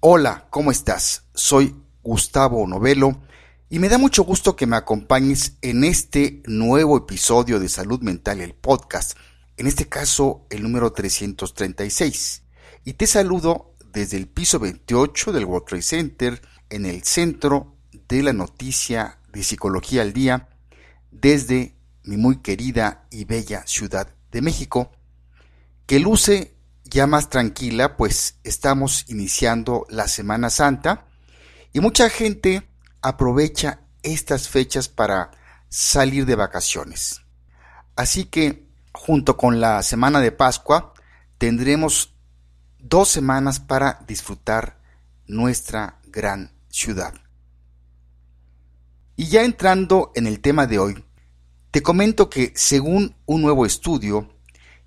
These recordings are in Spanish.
Hola, ¿cómo estás? Soy Gustavo Novelo y me da mucho gusto que me acompañes en este nuevo episodio de Salud Mental, el podcast, en este caso el número 336. Y te saludo desde el piso 28 del World Trade Center, en el centro de la noticia de Psicología al Día, desde mi muy querida y bella Ciudad de México, que luce ya más tranquila, pues estamos iniciando la Semana Santa y mucha gente aprovecha estas fechas para salir de vacaciones. Así que junto con la Semana de Pascua tendremos dos semanas para disfrutar nuestra gran ciudad. Y ya entrando en el tema de hoy, te comento que según un nuevo estudio,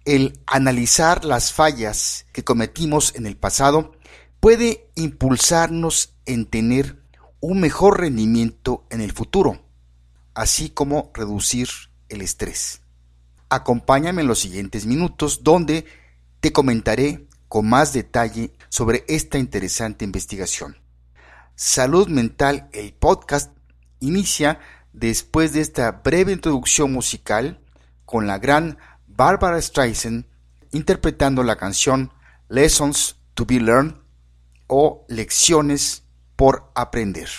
el analizar las fallas que cometimos en el pasado puede impulsarnos en tener un mejor rendimiento en el futuro, así como reducir el estrés. Acompáñame en los siguientes minutos donde te comentaré con más detalle sobre esta interesante investigación. Salud Mental, el podcast, inicia después de esta breve introducción musical con la gran Barbara Streisand interpretando la canción Lessons to be Learned o Lecciones por aprender.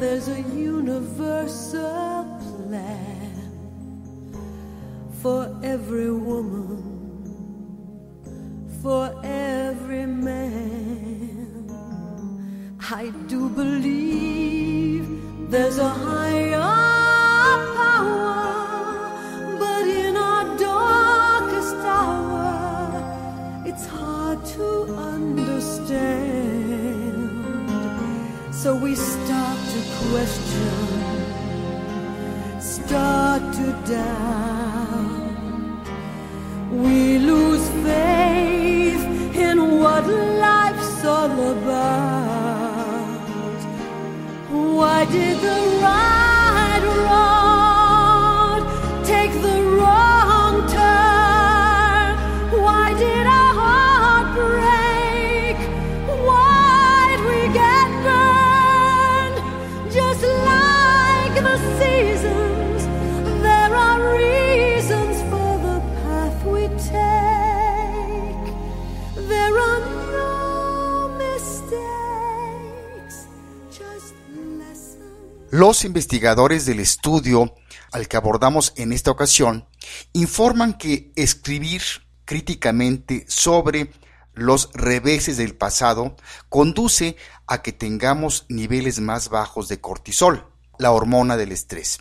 There's a universal plan for every woman, for every man. I do believe there's a higher power, but in our darkest hour, it's hard to understand. So we to question, start to doubt. We lose faith in what life's all about. Why did the right Los investigadores del estudio al que abordamos en esta ocasión informan que escribir críticamente sobre los reveses del pasado conduce a que tengamos niveles más bajos de cortisol, la hormona del estrés,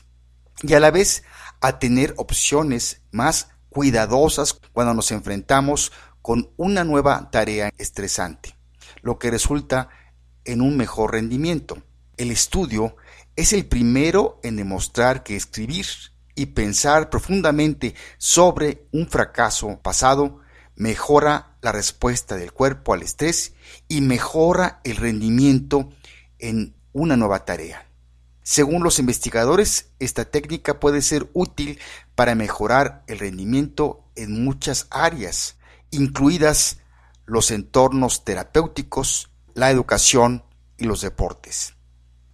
y a la vez a tener opciones más cuidadosas cuando nos enfrentamos con una nueva tarea estresante, lo que resulta en un mejor rendimiento. El estudio es el primero en demostrar que escribir y pensar profundamente sobre un fracaso pasado mejora la respuesta del cuerpo al estrés y mejora el rendimiento en una nueva tarea. Según los investigadores, esta técnica puede ser útil para mejorar el rendimiento en muchas áreas, incluidas los entornos terapéuticos, la educación y los deportes.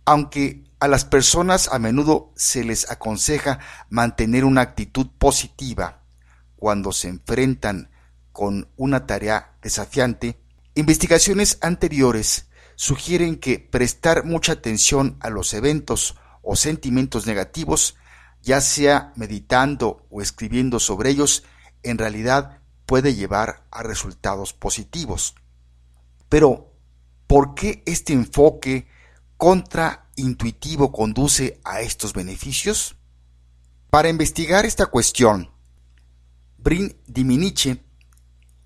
Aunque a las personas a menudo se les aconseja mantener una actitud positiva cuando se enfrentan con una tarea desafiante, investigaciones anteriores sugieren que prestar mucha atención a los eventos o sentimientos negativos, ya sea meditando o escribiendo sobre ellos, en realidad puede llevar a resultados positivos. Pero, ¿por qué este enfoque contraintuitivo conduce a estos beneficios? Para investigar esta cuestión, Brin Diminiche,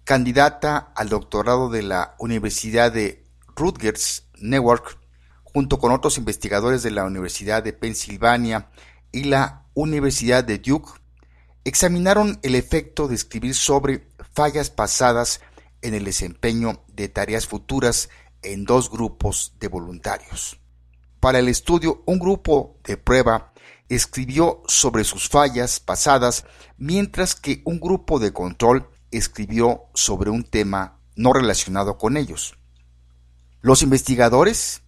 candidata al doctorado de la Universidad de Rutgers Newark, junto con otros investigadores de la Universidad de Pensilvania y la Universidad de Duke, examinaron el efecto de escribir sobre fallas pasadas en el desempeño de tareas futuras en dos grupos de voluntarios. Para el estudio, un grupo de prueba escribió sobre sus fallas pasadas, mientras que un grupo de control escribió sobre un tema no relacionado con ellos. Los investigadores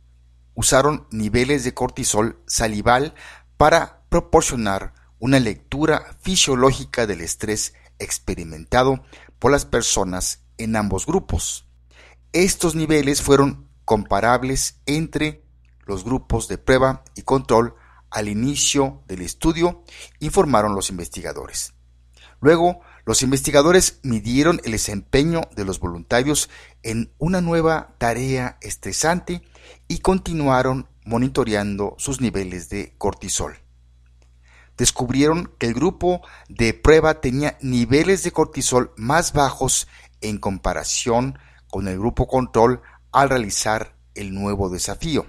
usaron niveles de cortisol salival para proporcionar una lectura fisiológica del estrés experimentado por las personas en ambos grupos. Estos niveles fueron comparables entre los grupos de prueba y control al inicio del estudio, informaron los investigadores. Luego, los investigadores midieron el desempeño de los voluntarios en una nueva tarea estresante y continuaron monitoreando sus niveles de cortisol. Descubrieron que el grupo de prueba tenía niveles de cortisol más bajos en comparación con el grupo control al realizar el nuevo desafío.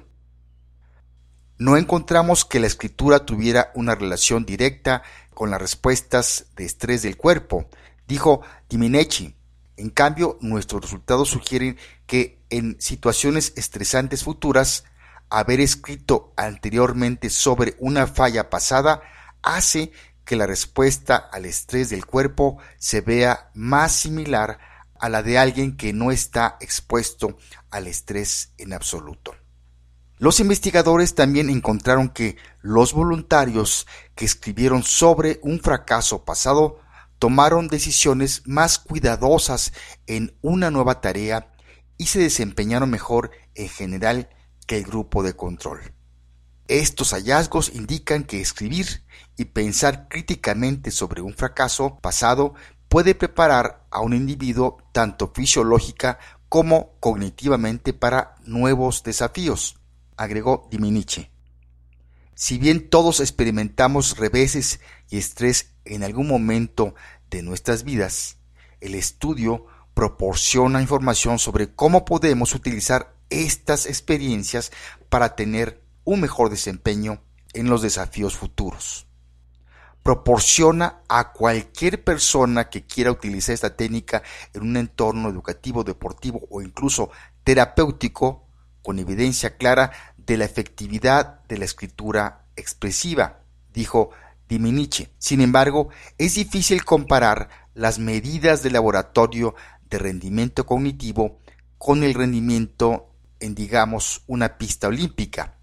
No encontramos que la escritura tuviera una relación directa con las respuestas de estrés del cuerpo, dijo Diminechi. En cambio, nuestros resultados sugieren que en situaciones estresantes futuras, haber escrito anteriormente sobre una falla pasada hace que la respuesta al estrés del cuerpo se vea más similar a la de alguien que no está expuesto al estrés en absoluto. Los investigadores también encontraron que los voluntarios que escribieron sobre un fracaso pasado tomaron decisiones más cuidadosas en una nueva tarea y se desempeñaron mejor en general que el grupo de control. Estos hallazgos indican que escribir y pensar críticamente sobre un fracaso pasado puede preparar a un individuo tanto fisiológica como cognitivamente para nuevos desafíos agregó Diminiche. Si bien todos experimentamos reveses y estrés en algún momento de nuestras vidas, el estudio proporciona información sobre cómo podemos utilizar estas experiencias para tener un mejor desempeño en los desafíos futuros. Proporciona a cualquier persona que quiera utilizar esta técnica en un entorno educativo, deportivo o incluso terapéutico con evidencia clara de la efectividad de la escritura expresiva, dijo Diminiche. Sin embargo, es difícil comparar las medidas de laboratorio de rendimiento cognitivo con el rendimiento en, digamos, una pista olímpica.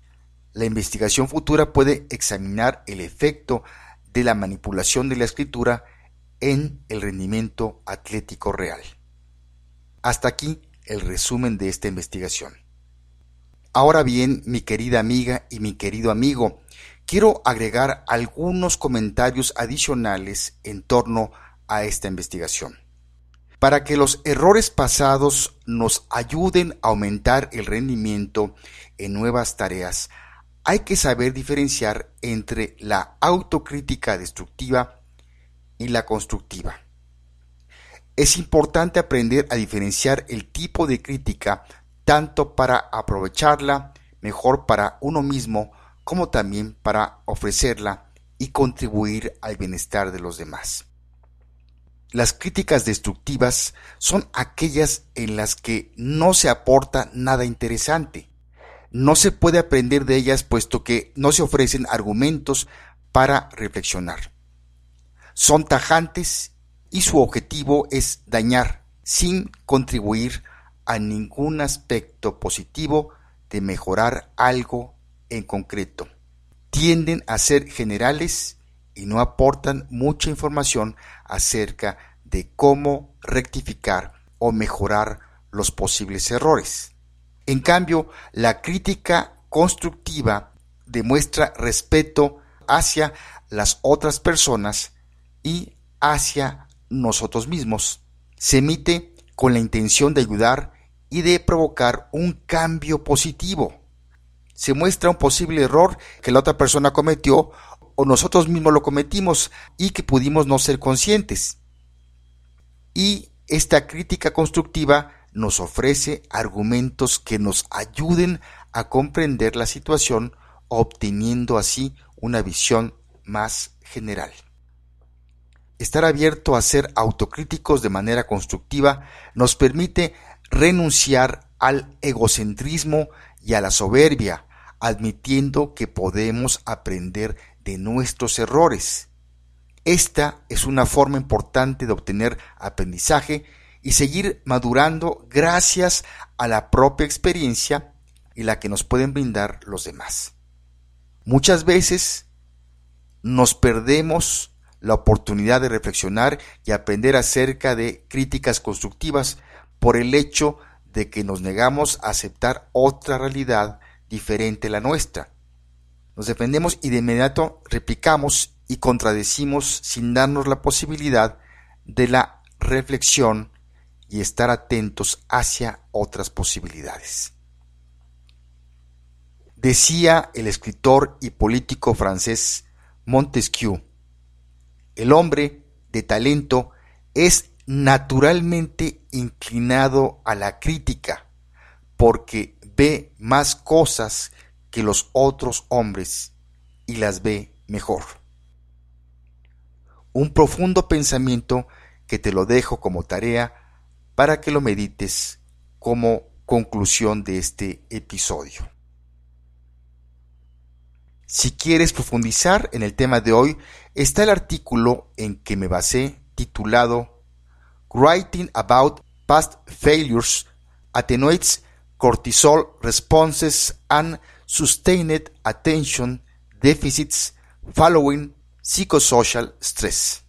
La investigación futura puede examinar el efecto de la manipulación de la escritura en el rendimiento atlético real. Hasta aquí el resumen de esta investigación. Ahora bien, mi querida amiga y mi querido amigo, quiero agregar algunos comentarios adicionales en torno a esta investigación. Para que los errores pasados nos ayuden a aumentar el rendimiento en nuevas tareas, hay que saber diferenciar entre la autocrítica destructiva y la constructiva. Es importante aprender a diferenciar el tipo de crítica tanto para aprovecharla mejor para uno mismo como también para ofrecerla y contribuir al bienestar de los demás. Las críticas destructivas son aquellas en las que no se aporta nada interesante. No se puede aprender de ellas puesto que no se ofrecen argumentos para reflexionar. Son tajantes y su objetivo es dañar sin contribuir a ningún aspecto positivo de mejorar algo en concreto. Tienden a ser generales y no aportan mucha información acerca de cómo rectificar o mejorar los posibles errores. En cambio, la crítica constructiva demuestra respeto hacia las otras personas y hacia nosotros mismos. Se emite con la intención de ayudar y de provocar un cambio positivo. Se muestra un posible error que la otra persona cometió o nosotros mismos lo cometimos y que pudimos no ser conscientes. Y esta crítica constructiva nos ofrece argumentos que nos ayuden a comprender la situación, obteniendo así una visión más general. estar abierto a ser autocríticos de manera constructiva nos permite renunciar al egocentrismo y a la soberbia, admitiendo que podemos aprender de nuestros errores. Esta es una forma importante de obtener aprendizaje y seguir madurando gracias a la propia experiencia y la que nos pueden brindar los demás. Muchas veces nos perdemos la oportunidad de reflexionar y aprender acerca de críticas constructivas por el hecho de que nos negamos a aceptar otra realidad diferente a la nuestra. Nos defendemos y de inmediato replicamos y contradecimos sin darnos la posibilidad de la reflexión y estar atentos hacia otras posibilidades. Decía el escritor y político francés Montesquieu, el hombre de talento es naturalmente inclinado a la crítica porque ve más cosas que los otros hombres y las ve mejor. Un profundo pensamiento que te lo dejo como tarea para que lo medites como conclusión de este episodio. Si quieres profundizar en el tema de hoy, está el artículo en que me basé titulado Writing About Past Failures Attenuates Cortisol Responses and Sustained Attention Deficits Following Psychosocial Stress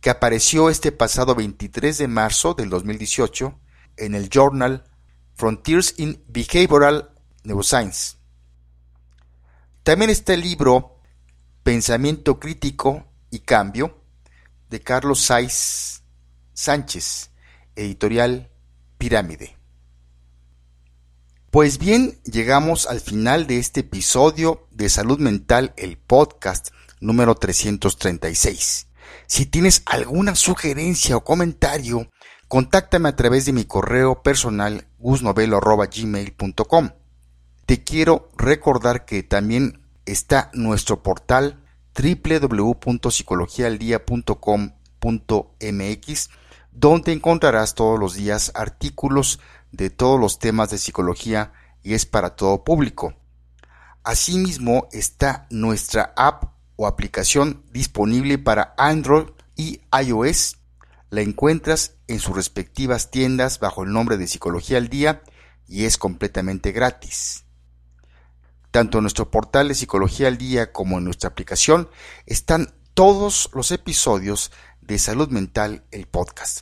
que apareció este pasado 23 de marzo del 2018 en el journal Frontiers in Behavioral Neuroscience. También está el libro Pensamiento Crítico y Cambio de Carlos Saiz Sánchez, editorial Pirámide. Pues bien, llegamos al final de este episodio de Salud Mental, el podcast número 336. Si tienes alguna sugerencia o comentario, contáctame a través de mi correo personal gusnovelo.gmail.com. Te quiero recordar que también está nuestro portal www.psicologialdia.com.mx donde encontrarás todos los días artículos de todos los temas de psicología y es para todo público. Asimismo está nuestra app o aplicación disponible para Android y iOS. La encuentras en sus respectivas tiendas bajo el nombre de Psicología al Día y es completamente gratis. Tanto en nuestro portal de Psicología al Día como en nuestra aplicación están todos los episodios de Salud Mental, el podcast.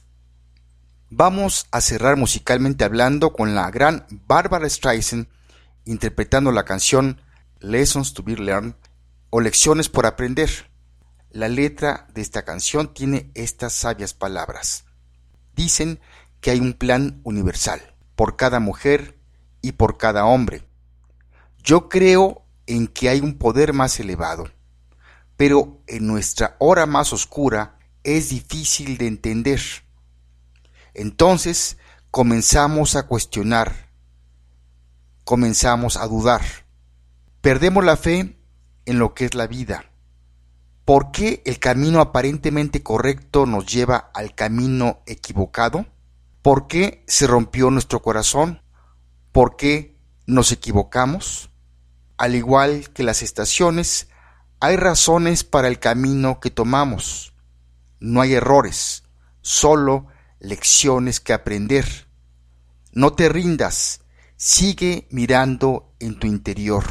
Vamos a cerrar musicalmente hablando con la gran Barbara Streisand interpretando la canción Lessons to be Learned o lecciones por aprender. La letra de esta canción tiene estas sabias palabras. Dicen que hay un plan universal por cada mujer y por cada hombre. Yo creo en que hay un poder más elevado, pero en nuestra hora más oscura es difícil de entender. Entonces comenzamos a cuestionar, comenzamos a dudar, perdemos la fe en lo que es la vida. ¿Por qué el camino aparentemente correcto nos lleva al camino equivocado? ¿Por qué se rompió nuestro corazón? ¿Por qué nos equivocamos? Al igual que las estaciones, hay razones para el camino que tomamos. No hay errores, solo lecciones que aprender. No te rindas, sigue mirando en tu interior.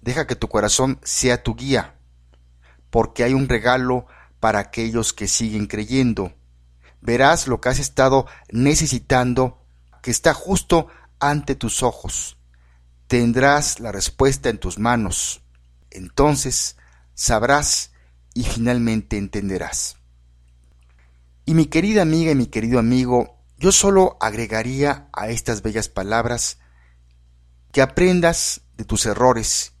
Deja que tu corazón sea tu guía, porque hay un regalo para aquellos que siguen creyendo. Verás lo que has estado necesitando, que está justo ante tus ojos. Tendrás la respuesta en tus manos. Entonces sabrás y finalmente entenderás. Y mi querida amiga y mi querido amigo, yo solo agregaría a estas bellas palabras que aprendas de tus errores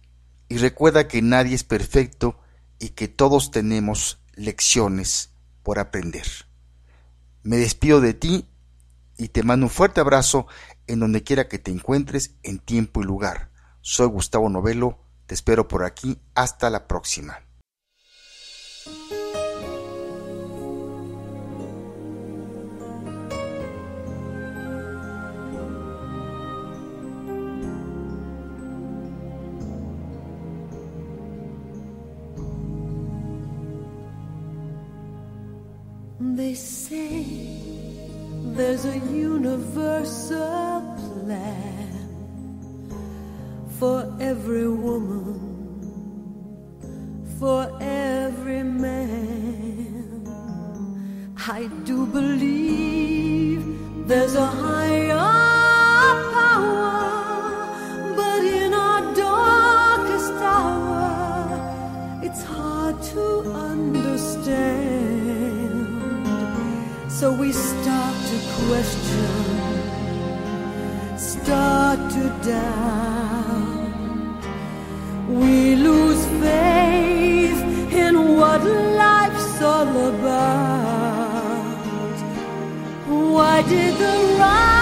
y recuerda que nadie es perfecto y que todos tenemos lecciones por aprender. Me despido de ti y te mando un fuerte abrazo en donde quiera que te encuentres en tiempo y lugar. Soy Gustavo Novelo, te espero por aquí, hasta la próxima. There's a universal plan for every woman, for every man. I do believe there's a higher power, but in our darkest hour, it's hard to understand. So we to question, start to doubt. We lose faith in what life's all about. Why did the right